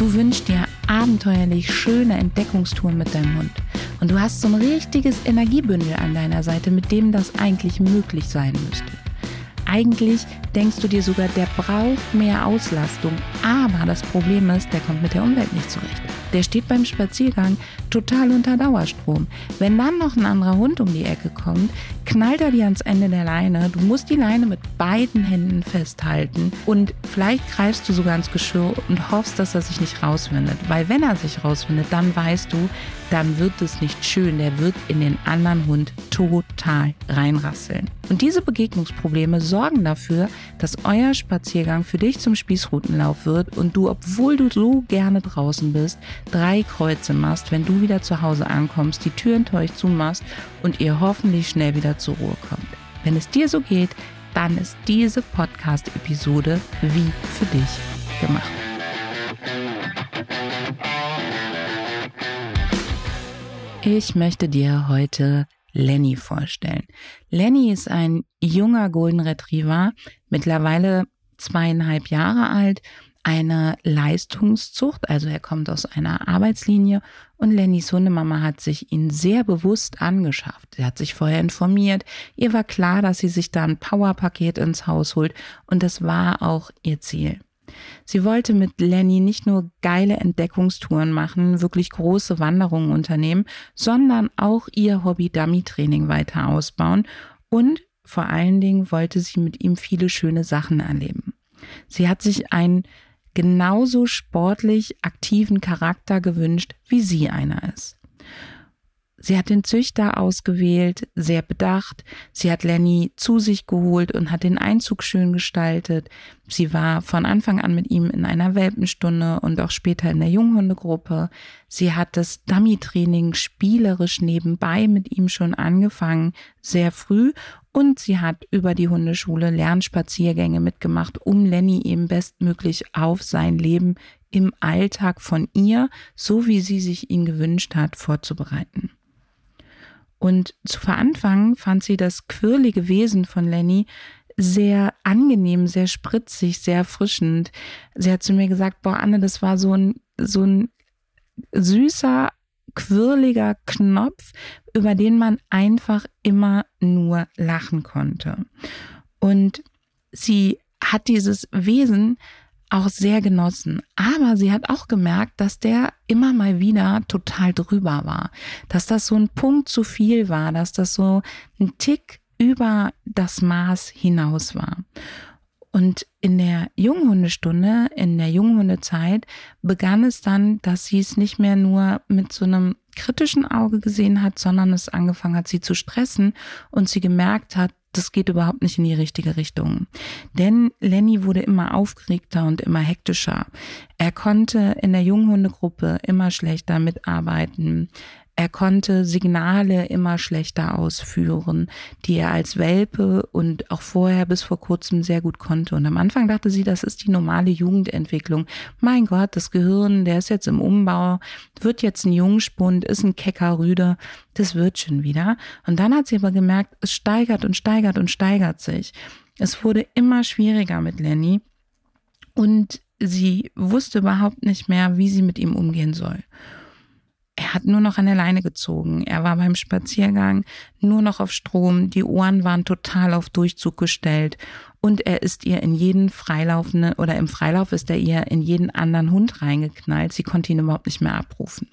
Du wünschst dir abenteuerlich schöne Entdeckungstouren mit deinem Hund. Und du hast so ein richtiges Energiebündel an deiner Seite, mit dem das eigentlich möglich sein müsste. Eigentlich denkst du dir sogar, der braucht mehr Auslastung. Aber das Problem ist, der kommt mit der Umwelt nicht zurecht. Der steht beim Spaziergang total unter Dauerstrom. Wenn dann noch ein anderer Hund um die Ecke kommt, knallt er dir ans Ende der Leine. Du musst die Leine mit beiden Händen festhalten und vielleicht greifst du sogar ins Geschirr und hoffst, dass er sich nicht rauswindet. Weil wenn er sich rauswindet, dann weißt du, dann wird es nicht schön. Der wird in den anderen Hund total reinrasseln. Und diese Begegnungsprobleme sorgen dafür, dass euer Spaziergang für dich zum Spießrutenlauf wird und du, obwohl du so gerne draußen bist, drei Kreuze machst, wenn du wieder zu Hause ankommst, die Tür euch zumachst und ihr hoffentlich schnell wieder zur Ruhe kommt. Wenn es dir so geht, dann ist diese Podcast-Episode wie für dich gemacht. Ich möchte dir heute Lenny vorstellen. Lenny ist ein junger Golden Retriever, mittlerweile zweieinhalb Jahre alt, eine Leistungszucht, also er kommt aus einer Arbeitslinie und Lennys Hundemama hat sich ihn sehr bewusst angeschafft. Sie hat sich vorher informiert, ihr war klar, dass sie sich da ein Powerpaket ins Haus holt und das war auch ihr Ziel. Sie wollte mit Lenny nicht nur geile Entdeckungstouren machen, wirklich große Wanderungen unternehmen, sondern auch ihr Hobby Dummy Training weiter ausbauen und vor allen Dingen wollte sie mit ihm viele schöne Sachen erleben. Sie hat sich einen genauso sportlich aktiven Charakter gewünscht, wie sie einer ist. Sie hat den Züchter ausgewählt, sehr bedacht. Sie hat Lenny zu sich geholt und hat den Einzug schön gestaltet. Sie war von Anfang an mit ihm in einer Welpenstunde und auch später in der Junghundegruppe. Sie hat das Dummy-Training spielerisch nebenbei mit ihm schon angefangen, sehr früh. Und sie hat über die Hundeschule Lernspaziergänge mitgemacht, um Lenny eben bestmöglich auf sein Leben im Alltag von ihr, so wie sie sich ihn gewünscht hat, vorzubereiten. Und zu Anfang fand sie das quirlige Wesen von Lenny sehr angenehm, sehr spritzig, sehr erfrischend. Sie hat zu mir gesagt, boah, Anne, das war so ein, so ein süßer, quirliger Knopf, über den man einfach immer nur lachen konnte. Und sie hat dieses Wesen auch sehr genossen. Aber sie hat auch gemerkt, dass der immer mal wieder total drüber war. Dass das so ein Punkt zu viel war, dass das so ein Tick über das Maß hinaus war. Und in der Junghundestunde, in der Junghundezeit, begann es dann, dass sie es nicht mehr nur mit so einem kritischen Auge gesehen hat, sondern es angefangen hat, sie zu stressen und sie gemerkt hat, das geht überhaupt nicht in die richtige Richtung. Denn Lenny wurde immer aufgeregter und immer hektischer. Er konnte in der Junghundegruppe immer schlechter mitarbeiten. Er konnte Signale immer schlechter ausführen, die er als Welpe und auch vorher bis vor kurzem sehr gut konnte. Und am Anfang dachte sie, das ist die normale Jugendentwicklung. Mein Gott, das Gehirn, der ist jetzt im Umbau, wird jetzt ein Jungspund, ist ein kecker Rüde, das wird schon wieder. Und dann hat sie aber gemerkt, es steigert und steigert und steigert sich. Es wurde immer schwieriger mit Lenny und sie wusste überhaupt nicht mehr, wie sie mit ihm umgehen soll. Er hat nur noch an der Leine gezogen. Er war beim Spaziergang nur noch auf Strom. Die Ohren waren total auf Durchzug gestellt. Und er ist ihr in jeden freilaufenden oder im Freilauf ist er ihr in jeden anderen Hund reingeknallt. Sie konnte ihn überhaupt nicht mehr abrufen.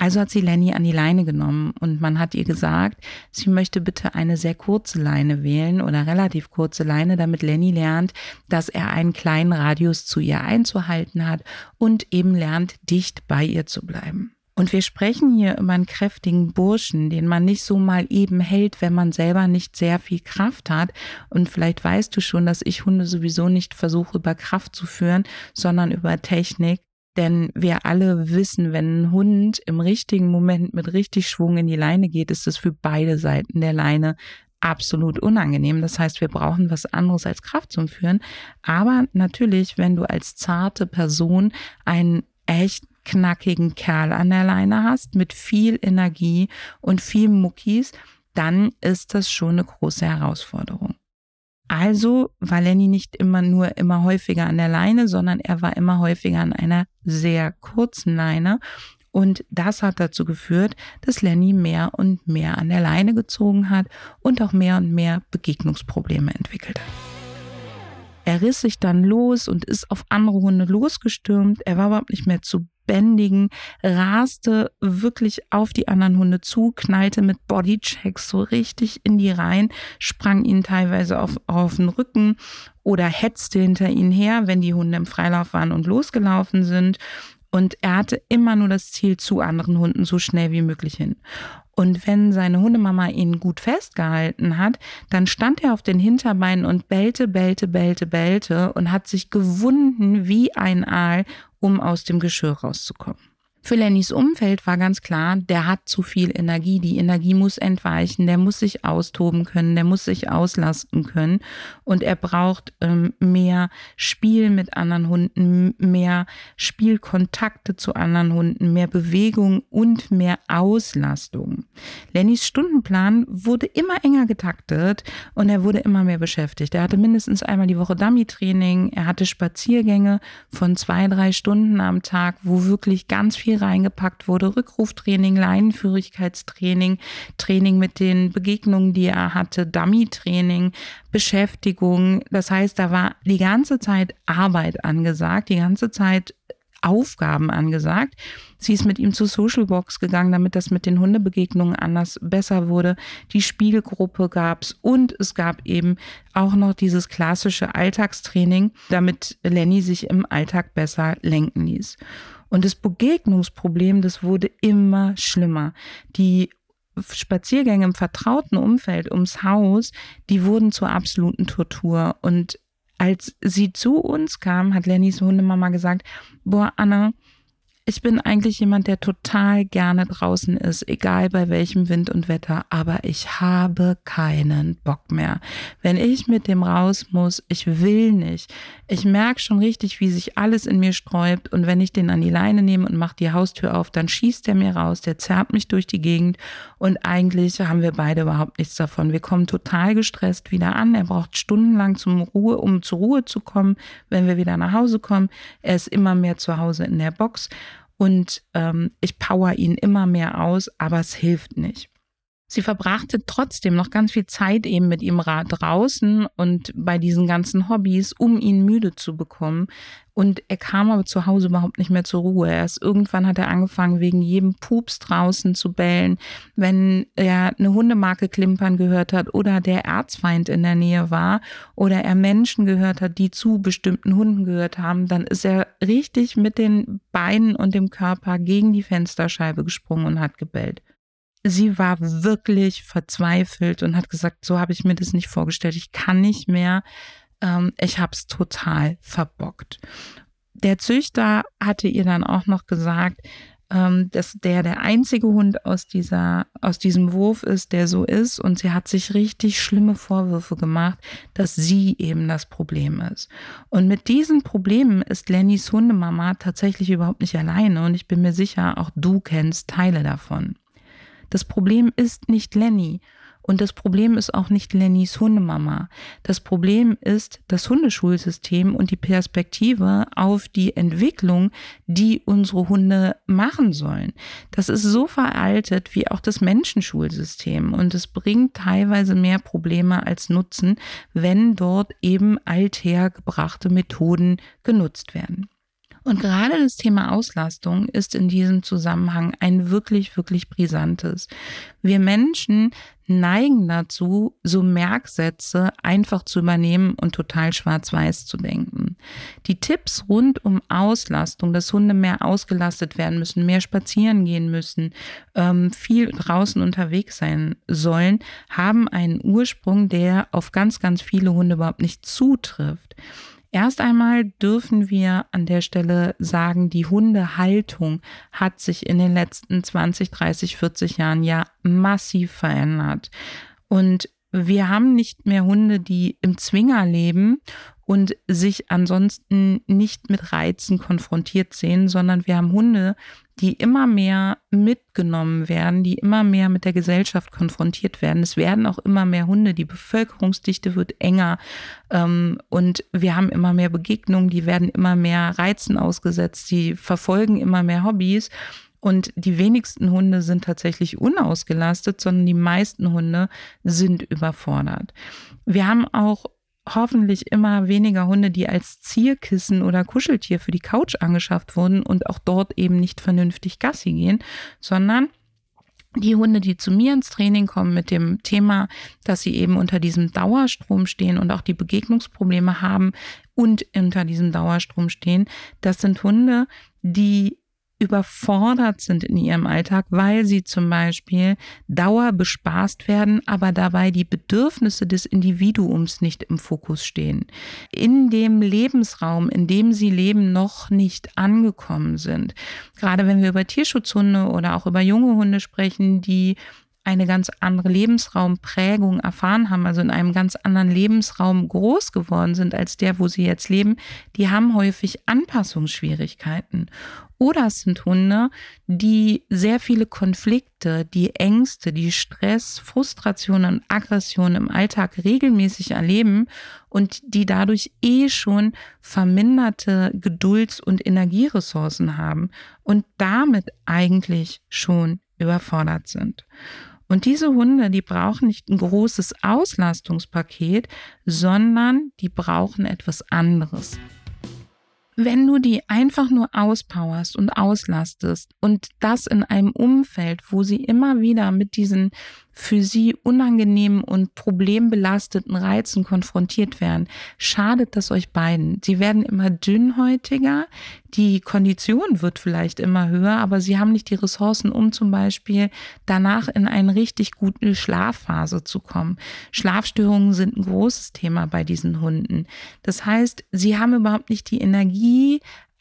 Also hat sie Lenny an die Leine genommen und man hat ihr gesagt, sie möchte bitte eine sehr kurze Leine wählen oder relativ kurze Leine, damit Lenny lernt, dass er einen kleinen Radius zu ihr einzuhalten hat und eben lernt, dicht bei ihr zu bleiben. Und wir sprechen hier über einen kräftigen Burschen, den man nicht so mal eben hält, wenn man selber nicht sehr viel Kraft hat. Und vielleicht weißt du schon, dass ich Hunde sowieso nicht versuche, über Kraft zu führen, sondern über Technik. Denn wir alle wissen, wenn ein Hund im richtigen Moment mit richtig Schwung in die Leine geht, ist es für beide Seiten der Leine absolut unangenehm. Das heißt, wir brauchen was anderes als Kraft zum Führen. Aber natürlich, wenn du als zarte Person einen echt knackigen Kerl an der Leine hast, mit viel Energie und viel Muckis, dann ist das schon eine große Herausforderung. Also war Lenny nicht immer nur immer häufiger an der Leine, sondern er war immer häufiger an einer sehr kurzen Leine. Und das hat dazu geführt, dass Lenny mehr und mehr an der Leine gezogen hat und auch mehr und mehr Begegnungsprobleme entwickelt hat. Er riss sich dann los und ist auf andere Hunde losgestürmt. Er war überhaupt nicht mehr zu bändigen, raste wirklich auf die anderen Hunde zu, knallte mit Bodychecks so richtig in die Reihen, sprang ihnen teilweise auf, auf den Rücken oder hetzte hinter ihnen her, wenn die Hunde im Freilauf waren und losgelaufen sind. Und er hatte immer nur das Ziel, zu anderen Hunden so schnell wie möglich hin. Und wenn seine Hundemama ihn gut festgehalten hat, dann stand er auf den Hinterbeinen und bellte, bellte, bellte, bellte und hat sich gewunden wie ein Aal, um aus dem Geschirr rauszukommen. Für Lennys Umfeld war ganz klar, der hat zu viel Energie. Die Energie muss entweichen, der muss sich austoben können, der muss sich auslasten können. Und er braucht ähm, mehr Spiel mit anderen Hunden, mehr Spielkontakte zu anderen Hunden, mehr Bewegung und mehr Auslastung. Lennys Stundenplan wurde immer enger getaktet und er wurde immer mehr beschäftigt. Er hatte mindestens einmal die Woche Dummy-Training, er hatte Spaziergänge von zwei, drei Stunden am Tag, wo wirklich ganz viel viel reingepackt wurde. Rückruftraining, Leinenführigkeitstraining, Training mit den Begegnungen, die er hatte, Dummy-Training, Beschäftigung. Das heißt, da war die ganze Zeit Arbeit angesagt, die ganze Zeit Aufgaben angesagt. Sie ist mit ihm zu Social Box gegangen, damit das mit den Hundebegegnungen anders besser wurde. Die Spielgruppe gab's und es gab eben auch noch dieses klassische Alltagstraining, damit Lenny sich im Alltag besser lenken ließ. Und das Begegnungsproblem, das wurde immer schlimmer. Die Spaziergänge im vertrauten Umfeld ums Haus, die wurden zur absoluten Tortur. Und als sie zu uns kam, hat Lennys Hundemama gesagt, boah, Anna, ich bin eigentlich jemand, der total gerne draußen ist, egal bei welchem Wind und Wetter, aber ich habe keinen Bock mehr. Wenn ich mit dem raus muss, ich will nicht. Ich merke schon richtig, wie sich alles in mir sträubt und wenn ich den an die Leine nehme und mache die Haustür auf, dann schießt er mir raus, der zerrt mich durch die Gegend und eigentlich haben wir beide überhaupt nichts davon. Wir kommen total gestresst wieder an. Er braucht stundenlang zum Ruhe, um zur Ruhe zu kommen, wenn wir wieder nach Hause kommen. Er ist immer mehr zu Hause in der Box und ähm, ich power ihn immer mehr aus, aber es hilft nicht. Sie verbrachte trotzdem noch ganz viel Zeit eben mit ihm draußen und bei diesen ganzen Hobbys, um ihn müde zu bekommen. Und er kam aber zu Hause überhaupt nicht mehr zur Ruhe. Erst irgendwann hat er angefangen, wegen jedem Pups draußen zu bellen. Wenn er eine Hundemarke klimpern gehört hat oder der Erzfeind in der Nähe war oder er Menschen gehört hat, die zu bestimmten Hunden gehört haben, dann ist er richtig mit den Beinen und dem Körper gegen die Fensterscheibe gesprungen und hat gebellt sie war wirklich verzweifelt und hat gesagt, so habe ich mir das nicht vorgestellt. Ich kann nicht mehr. Ähm, ich habe es total verbockt. Der Züchter hatte ihr dann auch noch gesagt, ähm, dass der der einzige Hund aus dieser aus diesem Wurf ist, der so ist und sie hat sich richtig schlimme Vorwürfe gemacht, dass sie eben das Problem ist. Und mit diesen Problemen ist Lennys Hundemama tatsächlich überhaupt nicht alleine und ich bin mir sicher, auch du kennst Teile davon. Das Problem ist nicht Lenny. Und das Problem ist auch nicht Lennys Hundemama. Das Problem ist das Hundeschulsystem und die Perspektive auf die Entwicklung, die unsere Hunde machen sollen. Das ist so veraltet wie auch das Menschenschulsystem und es bringt teilweise mehr Probleme als Nutzen, wenn dort eben althergebrachte Methoden genutzt werden. Und gerade das Thema Auslastung ist in diesem Zusammenhang ein wirklich, wirklich brisantes. Wir Menschen neigen dazu, so Merksätze einfach zu übernehmen und total schwarz-weiß zu denken. Die Tipps rund um Auslastung, dass Hunde mehr ausgelastet werden müssen, mehr spazieren gehen müssen, ähm, viel draußen unterwegs sein sollen, haben einen Ursprung, der auf ganz, ganz viele Hunde überhaupt nicht zutrifft. Erst einmal dürfen wir an der Stelle sagen, die Hundehaltung hat sich in den letzten 20, 30, 40 Jahren ja massiv verändert. Und wir haben nicht mehr Hunde, die im Zwinger leben und sich ansonsten nicht mit Reizen konfrontiert sehen, sondern wir haben Hunde, die immer mehr mitgenommen werden, die immer mehr mit der Gesellschaft konfrontiert werden. Es werden auch immer mehr Hunde, die Bevölkerungsdichte wird enger ähm, und wir haben immer mehr Begegnungen, die werden immer mehr Reizen ausgesetzt, die verfolgen immer mehr Hobbys. Und die wenigsten Hunde sind tatsächlich unausgelastet, sondern die meisten Hunde sind überfordert. Wir haben auch hoffentlich immer weniger Hunde, die als Zierkissen oder Kuscheltier für die Couch angeschafft wurden und auch dort eben nicht vernünftig Gassi gehen, sondern die Hunde, die zu mir ins Training kommen mit dem Thema, dass sie eben unter diesem Dauerstrom stehen und auch die Begegnungsprobleme haben und unter diesem Dauerstrom stehen, das sind Hunde, die überfordert sind in ihrem Alltag, weil sie zum Beispiel dauer bespaßt werden, aber dabei die Bedürfnisse des Individuums nicht im Fokus stehen. In dem Lebensraum, in dem sie leben, noch nicht angekommen sind. Gerade wenn wir über Tierschutzhunde oder auch über junge Hunde sprechen, die eine ganz andere Lebensraumprägung erfahren haben, also in einem ganz anderen Lebensraum groß geworden sind als der, wo sie jetzt leben, die haben häufig Anpassungsschwierigkeiten. Oder es sind Hunde, die sehr viele Konflikte, die Ängste, die Stress, Frustrationen und Aggressionen im Alltag regelmäßig erleben und die dadurch eh schon verminderte Gedulds- und Energieressourcen haben und damit eigentlich schon überfordert sind. Und diese Hunde, die brauchen nicht ein großes Auslastungspaket, sondern die brauchen etwas anderes. Wenn du die einfach nur auspowerst und auslastest und das in einem Umfeld, wo sie immer wieder mit diesen für sie unangenehmen und problembelasteten Reizen konfrontiert werden, schadet das euch beiden. Sie werden immer dünnhäutiger, die Kondition wird vielleicht immer höher, aber sie haben nicht die Ressourcen, um zum Beispiel danach in eine richtig gute Schlafphase zu kommen. Schlafstörungen sind ein großes Thema bei diesen Hunden. Das heißt, sie haben überhaupt nicht die Energie,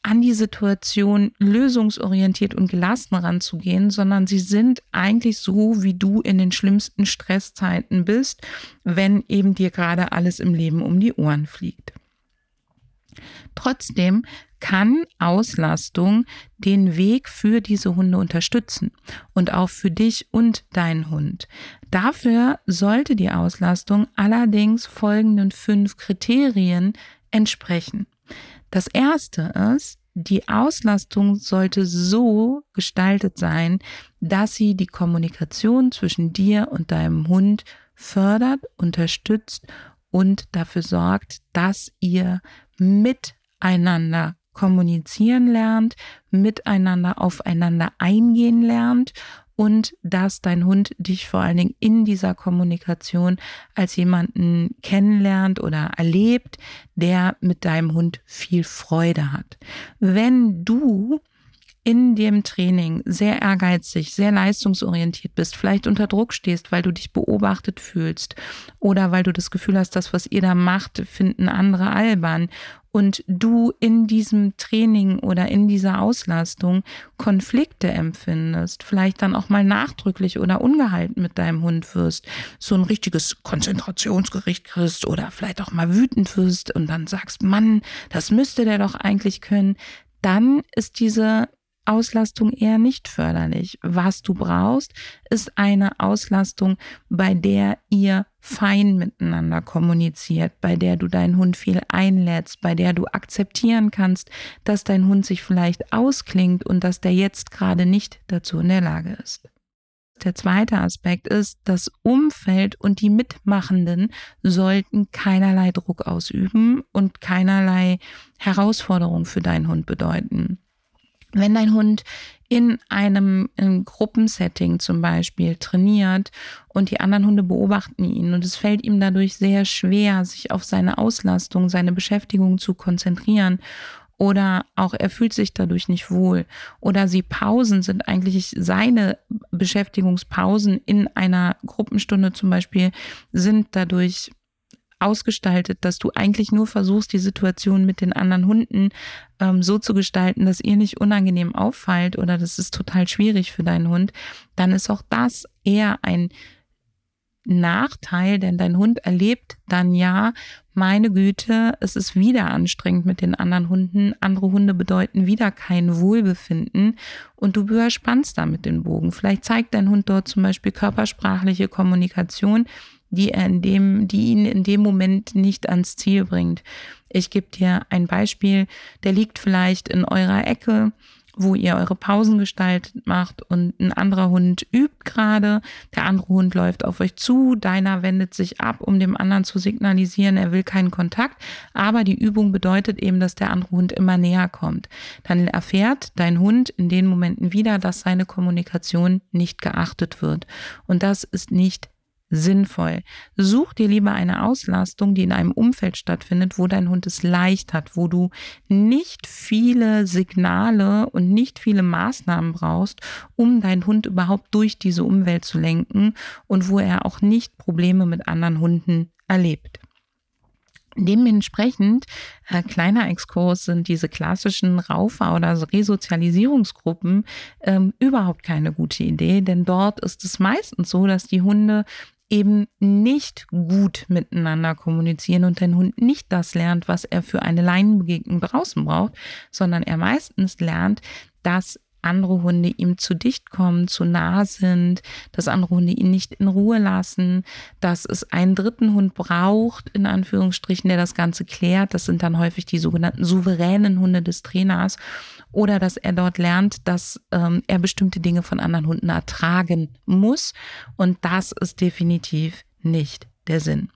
an die Situation lösungsorientiert und gelassen ranzugehen, sondern sie sind eigentlich so, wie du in den schlimmsten Stresszeiten bist, wenn eben dir gerade alles im Leben um die Ohren fliegt. Trotzdem kann Auslastung den Weg für diese Hunde unterstützen und auch für dich und deinen Hund. Dafür sollte die Auslastung allerdings folgenden fünf Kriterien entsprechen. Das erste ist, die Auslastung sollte so gestaltet sein, dass sie die Kommunikation zwischen dir und deinem Hund fördert, unterstützt und dafür sorgt, dass ihr miteinander kommunizieren lernt, miteinander aufeinander eingehen lernt und dass dein Hund dich vor allen Dingen in dieser Kommunikation als jemanden kennenlernt oder erlebt, der mit deinem Hund viel Freude hat. Wenn du in dem Training sehr ehrgeizig, sehr leistungsorientiert bist, vielleicht unter Druck stehst, weil du dich beobachtet fühlst oder weil du das Gefühl hast, das, was ihr da macht, finden andere albern und du in diesem Training oder in dieser Auslastung Konflikte empfindest, vielleicht dann auch mal nachdrücklich oder ungehalten mit deinem Hund wirst, so ein richtiges Konzentrationsgericht kriegst oder vielleicht auch mal wütend wirst und dann sagst, Mann, das müsste der doch eigentlich können, dann ist diese Auslastung eher nicht förderlich. Was du brauchst, ist eine Auslastung, bei der ihr fein miteinander kommuniziert, bei der du deinen Hund viel einlädst, bei der du akzeptieren kannst, dass dein Hund sich vielleicht ausklingt und dass der jetzt gerade nicht dazu in der Lage ist. Der zweite Aspekt ist, das Umfeld und die Mitmachenden sollten keinerlei Druck ausüben und keinerlei Herausforderung für deinen Hund bedeuten. Wenn dein Hund in einem in Gruppensetting zum Beispiel trainiert und die anderen Hunde beobachten ihn und es fällt ihm dadurch sehr schwer, sich auf seine Auslastung, seine Beschäftigung zu konzentrieren oder auch er fühlt sich dadurch nicht wohl oder sie Pausen sind eigentlich seine Beschäftigungspausen in einer Gruppenstunde zum Beispiel sind dadurch ausgestaltet, dass du eigentlich nur versuchst, die Situation mit den anderen Hunden ähm, so zu gestalten, dass ihr nicht unangenehm auffallt oder das ist total schwierig für deinen Hund, dann ist auch das eher ein Nachteil, denn dein Hund erlebt dann ja, meine Güte, es ist wieder anstrengend mit den anderen Hunden. Andere Hunde bedeuten wieder kein Wohlbefinden und du überspannst damit den Bogen. Vielleicht zeigt dein Hund dort zum Beispiel körpersprachliche Kommunikation, die er in dem, die ihn in dem Moment nicht ans Ziel bringt. Ich gebe dir ein Beispiel, der liegt vielleicht in eurer Ecke wo ihr eure Pausen gestaltet macht und ein anderer Hund übt gerade, der andere Hund läuft auf euch zu, deiner wendet sich ab, um dem anderen zu signalisieren, er will keinen Kontakt, aber die Übung bedeutet eben, dass der andere Hund immer näher kommt. Dann erfährt dein Hund in den Momenten wieder, dass seine Kommunikation nicht geachtet wird und das ist nicht sinnvoll. Such dir lieber eine Auslastung, die in einem Umfeld stattfindet, wo dein Hund es leicht hat, wo du nicht viele Signale und nicht viele Maßnahmen brauchst, um deinen Hund überhaupt durch diese Umwelt zu lenken und wo er auch nicht Probleme mit anderen Hunden erlebt. Dementsprechend, äh, kleiner Exkurs, sind diese klassischen Raufer- oder Resozialisierungsgruppen ähm, überhaupt keine gute Idee, denn dort ist es meistens so, dass die Hunde eben nicht gut miteinander kommunizieren und dein Hund nicht das lernt, was er für eine Leinenbegegnung draußen braucht, sondern er meistens lernt, dass andere Hunde ihm zu dicht kommen, zu nah sind, dass andere Hunde ihn nicht in Ruhe lassen, dass es einen dritten Hund braucht, in Anführungsstrichen, der das Ganze klärt. Das sind dann häufig die sogenannten souveränen Hunde des Trainers oder dass er dort lernt, dass ähm, er bestimmte Dinge von anderen Hunden ertragen muss. Und das ist definitiv nicht der Sinn.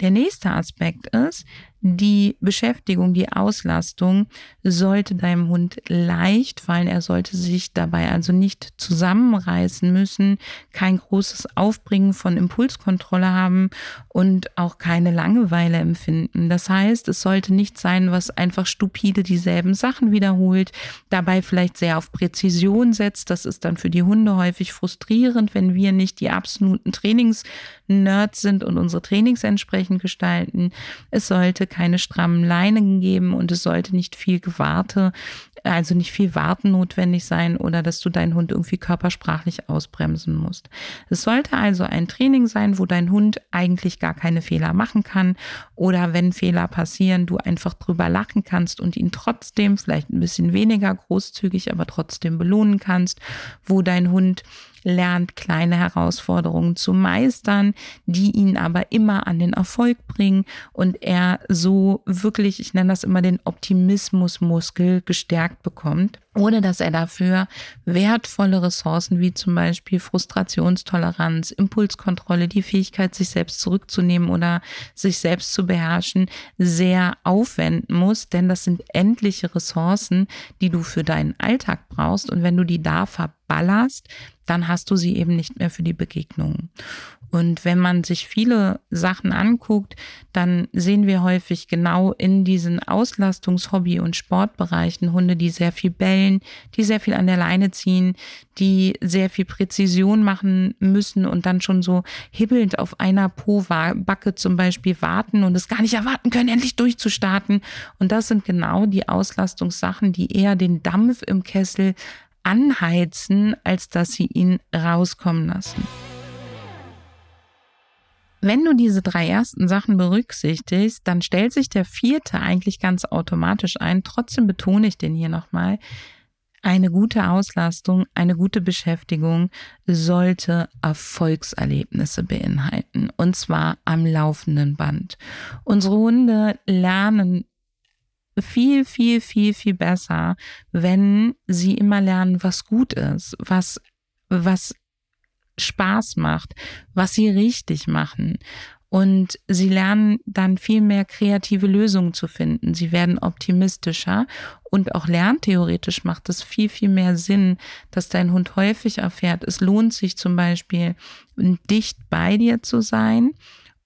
Der nächste Aspekt ist, die Beschäftigung, die Auslastung sollte deinem Hund leicht fallen. Er sollte sich dabei also nicht zusammenreißen müssen, kein großes Aufbringen von Impulskontrolle haben und auch keine Langeweile empfinden. Das heißt, es sollte nicht sein, was einfach stupide dieselben Sachen wiederholt, dabei vielleicht sehr auf Präzision setzt. Das ist dann für die Hunde häufig frustrierend, wenn wir nicht die absoluten Trainingsnerds sind und unsere Trainings entsprechend gestalten. Es sollte keine strammen Leinen geben und es sollte nicht viel Gewarte, also nicht viel Warten notwendig sein oder dass du deinen Hund irgendwie körpersprachlich ausbremsen musst. Es sollte also ein Training sein, wo dein Hund eigentlich gar keine Fehler machen kann oder wenn Fehler passieren, du einfach drüber lachen kannst und ihn trotzdem vielleicht ein bisschen weniger großzügig, aber trotzdem belohnen kannst, wo dein Hund lernt kleine Herausforderungen zu meistern, die ihn aber immer an den Erfolg bringen und er so wirklich, ich nenne das immer den Optimismusmuskel gestärkt bekommt ohne dass er dafür wertvolle Ressourcen wie zum Beispiel Frustrationstoleranz, Impulskontrolle, die Fähigkeit, sich selbst zurückzunehmen oder sich selbst zu beherrschen, sehr aufwenden muss. Denn das sind endliche Ressourcen, die du für deinen Alltag brauchst. Und wenn du die da verballerst, dann hast du sie eben nicht mehr für die Begegnungen. Und wenn man sich viele Sachen anguckt, dann sehen wir häufig genau in diesen Auslastungs-, Hobby- und Sportbereichen Hunde, die sehr viel bellen, die sehr viel an der Leine ziehen, die sehr viel Präzision machen müssen und dann schon so hibbelnd auf einer Po-Backe zum Beispiel warten und es gar nicht erwarten können, endlich durchzustarten. Und das sind genau die Auslastungssachen, die eher den Dampf im Kessel anheizen, als dass sie ihn rauskommen lassen. Wenn du diese drei ersten Sachen berücksichtigst, dann stellt sich der vierte eigentlich ganz automatisch ein. Trotzdem betone ich den hier nochmal. Eine gute Auslastung, eine gute Beschäftigung sollte Erfolgserlebnisse beinhalten. Und zwar am laufenden Band. Unsere Hunde lernen viel, viel, viel, viel besser, wenn sie immer lernen, was gut ist, was, was Spaß macht, was sie richtig machen. Und sie lernen dann viel mehr kreative Lösungen zu finden. Sie werden optimistischer und auch lerntheoretisch macht es viel, viel mehr Sinn, dass dein Hund häufig erfährt, es lohnt sich zum Beispiel dicht bei dir zu sein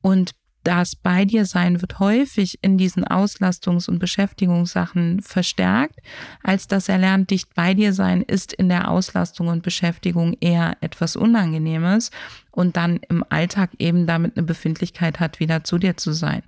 und das bei dir sein wird häufig in diesen Auslastungs- und Beschäftigungssachen verstärkt, als dass er lernt, dicht bei dir sein ist in der Auslastung und Beschäftigung eher etwas Unangenehmes und dann im Alltag eben damit eine Befindlichkeit hat, wieder zu dir zu sein.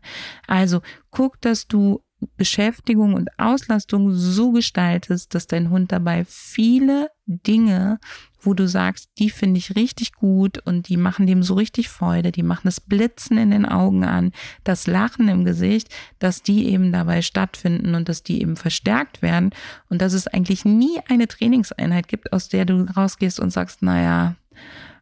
Also guck, dass du Beschäftigung und Auslastung so gestaltest, dass dein Hund dabei viele Dinge wo du sagst, die finde ich richtig gut und die machen dem so richtig Freude, die machen das Blitzen in den Augen an, das Lachen im Gesicht, dass die eben dabei stattfinden und dass die eben verstärkt werden und dass es eigentlich nie eine Trainingseinheit gibt, aus der du rausgehst und sagst, naja,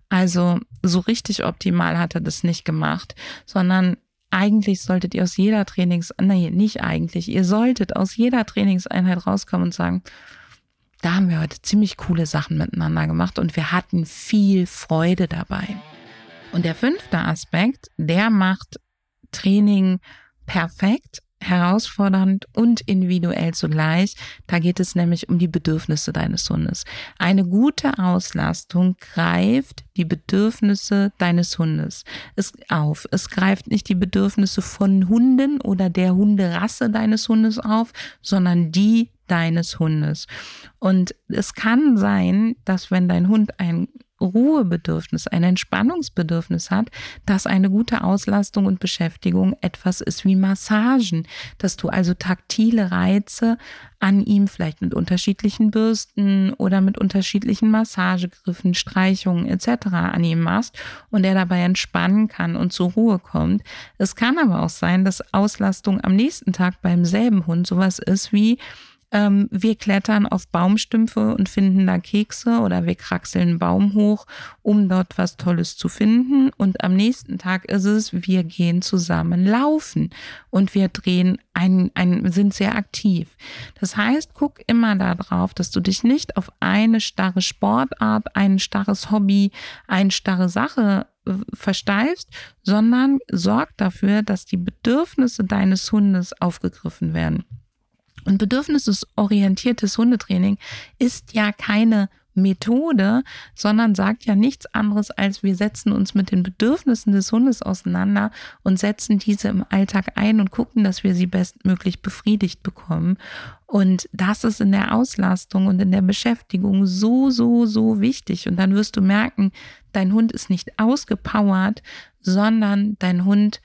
also so richtig optimal hat er das nicht gemacht, sondern eigentlich solltet ihr aus jeder Trainings, nee, nicht eigentlich, ihr solltet aus jeder Trainingseinheit rauskommen und sagen, da haben wir heute ziemlich coole Sachen miteinander gemacht und wir hatten viel Freude dabei. Und der fünfte Aspekt, der macht Training perfekt, herausfordernd und individuell zugleich. Da geht es nämlich um die Bedürfnisse deines Hundes. Eine gute Auslastung greift die Bedürfnisse deines Hundes es auf. Es greift nicht die Bedürfnisse von Hunden oder der Hunderasse deines Hundes auf, sondern die deines Hundes. Und es kann sein, dass wenn dein Hund ein Ruhebedürfnis, ein Entspannungsbedürfnis hat, dass eine gute Auslastung und Beschäftigung etwas ist wie Massagen, dass du also taktile Reize an ihm vielleicht mit unterschiedlichen Bürsten oder mit unterschiedlichen Massagegriffen, Streichungen etc. an ihm machst und er dabei entspannen kann und zur Ruhe kommt. Es kann aber auch sein, dass Auslastung am nächsten Tag beim selben Hund sowas ist wie ähm, wir klettern auf Baumstümpfe und finden da Kekse oder wir kraxeln Baum hoch, um dort was Tolles zu finden. Und am nächsten Tag ist es, wir gehen zusammen laufen und wir drehen ein, ein, sind sehr aktiv. Das heißt, guck immer darauf, dass du dich nicht auf eine starre Sportart, ein starres Hobby, eine starre Sache äh, versteifst, sondern sorg dafür, dass die Bedürfnisse deines Hundes aufgegriffen werden. Und bedürfnisorientiertes Hundetraining ist ja keine Methode, sondern sagt ja nichts anderes als wir setzen uns mit den Bedürfnissen des Hundes auseinander und setzen diese im Alltag ein und gucken, dass wir sie bestmöglich befriedigt bekommen. Und das ist in der Auslastung und in der Beschäftigung so, so, so wichtig. Und dann wirst du merken, dein Hund ist nicht ausgepowert, sondern dein Hund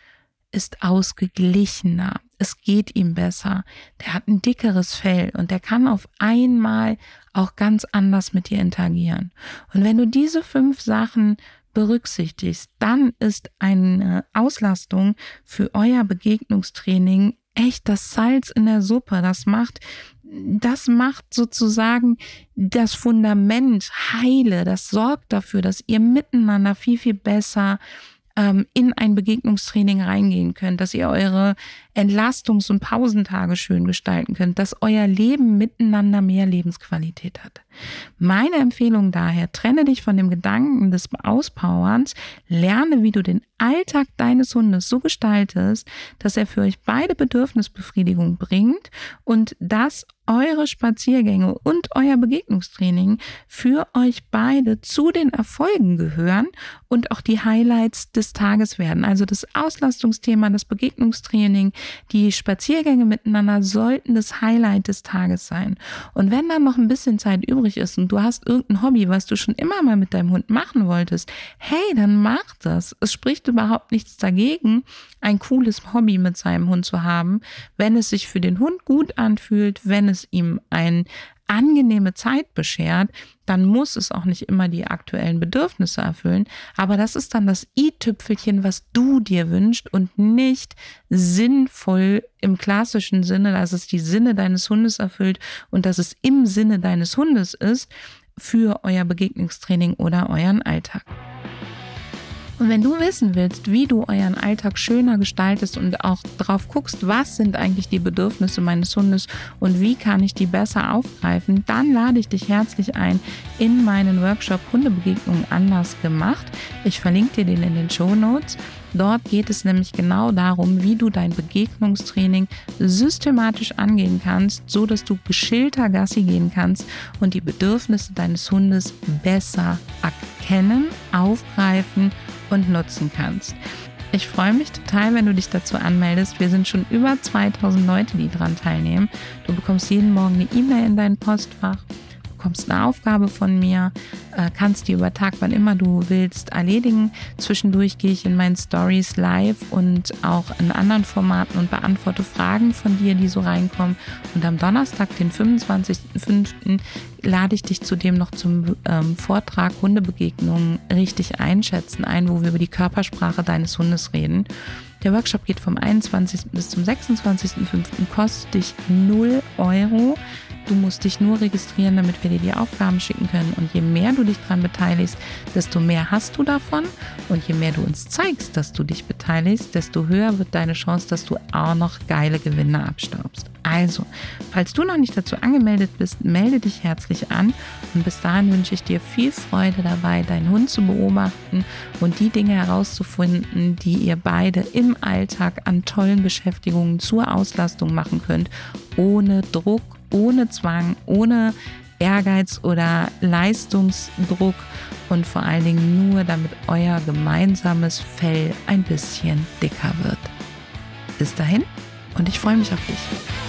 ist ausgeglichener es geht ihm besser, der hat ein dickeres Fell und der kann auf einmal auch ganz anders mit dir interagieren. Und wenn du diese fünf Sachen berücksichtigst, dann ist eine Auslastung für euer Begegnungstraining echt das Salz in der Suppe. Das macht, das macht sozusagen das Fundament heile. Das sorgt dafür, dass ihr miteinander viel, viel besser ähm, in ein Begegnungstraining reingehen könnt, dass ihr eure Entlastungs- und Pausentage schön gestalten könnt, dass euer Leben miteinander mehr Lebensqualität hat. Meine Empfehlung daher, trenne dich von dem Gedanken des Auspowerns, lerne, wie du den Alltag deines Hundes so gestaltest, dass er für euch beide Bedürfnisbefriedigung bringt und dass eure Spaziergänge und euer Begegnungstraining für euch beide zu den Erfolgen gehören und auch die Highlights des Tages werden. Also das Auslastungsthema, das Begegnungstraining, die Spaziergänge miteinander sollten das Highlight des Tages sein. Und wenn dann noch ein bisschen Zeit übrig ist und du hast irgendein Hobby, was du schon immer mal mit deinem Hund machen wolltest, hey, dann mach das. Es spricht überhaupt nichts dagegen, ein cooles Hobby mit seinem Hund zu haben, wenn es sich für den Hund gut anfühlt, wenn es ihm ein angenehme Zeit beschert, dann muss es auch nicht immer die aktuellen Bedürfnisse erfüllen. Aber das ist dann das i-Tüpfelchen, was du dir wünschst und nicht sinnvoll im klassischen Sinne, dass es die Sinne deines Hundes erfüllt und dass es im Sinne deines Hundes ist für euer Begegnungstraining oder euren Alltag. Und wenn du wissen willst, wie du euren Alltag schöner gestaltest und auch drauf guckst, was sind eigentlich die Bedürfnisse meines Hundes und wie kann ich die besser aufgreifen, dann lade ich dich herzlich ein in meinen Workshop Hundebegegnungen anders gemacht. Ich verlinke dir den in den Show Notes. Dort geht es nämlich genau darum, wie du dein Begegnungstraining systematisch angehen kannst, so dass du geschillter Gassi gehen kannst und die Bedürfnisse deines Hundes besser erkennen, aufgreifen und nutzen kannst. Ich freue mich total, wenn du dich dazu anmeldest. Wir sind schon über 2000 Leute, die daran teilnehmen. Du bekommst jeden Morgen eine E-Mail in dein Postfach bekommst eine Aufgabe von mir, äh, kannst die über Tag, wann immer du willst, erledigen. Zwischendurch gehe ich in meinen Stories live und auch in anderen Formaten und beantworte Fragen von dir, die so reinkommen. Und am Donnerstag, den 25.05., lade ich dich zudem noch zum ähm, Vortrag Hundebegegnungen richtig einschätzen ein, wo wir über die Körpersprache deines Hundes reden. Der Workshop geht vom 21. bis zum 26.05. kostet dich 0 Euro. Du musst dich nur registrieren, damit wir dir die Aufgaben schicken können. Und je mehr du dich daran beteiligst, desto mehr hast du davon. Und je mehr du uns zeigst, dass du dich beteiligst, desto höher wird deine Chance, dass du auch noch geile Gewinne abstaubst. Also, falls du noch nicht dazu angemeldet bist, melde dich herzlich an. Und bis dahin wünsche ich dir viel Freude dabei, deinen Hund zu beobachten und die Dinge herauszufinden, die ihr beide im Alltag an tollen Beschäftigungen zur Auslastung machen könnt, ohne Druck ohne Zwang, ohne Ehrgeiz oder Leistungsdruck und vor allen Dingen nur, damit euer gemeinsames Fell ein bisschen dicker wird. Bis dahin und ich freue mich auf dich.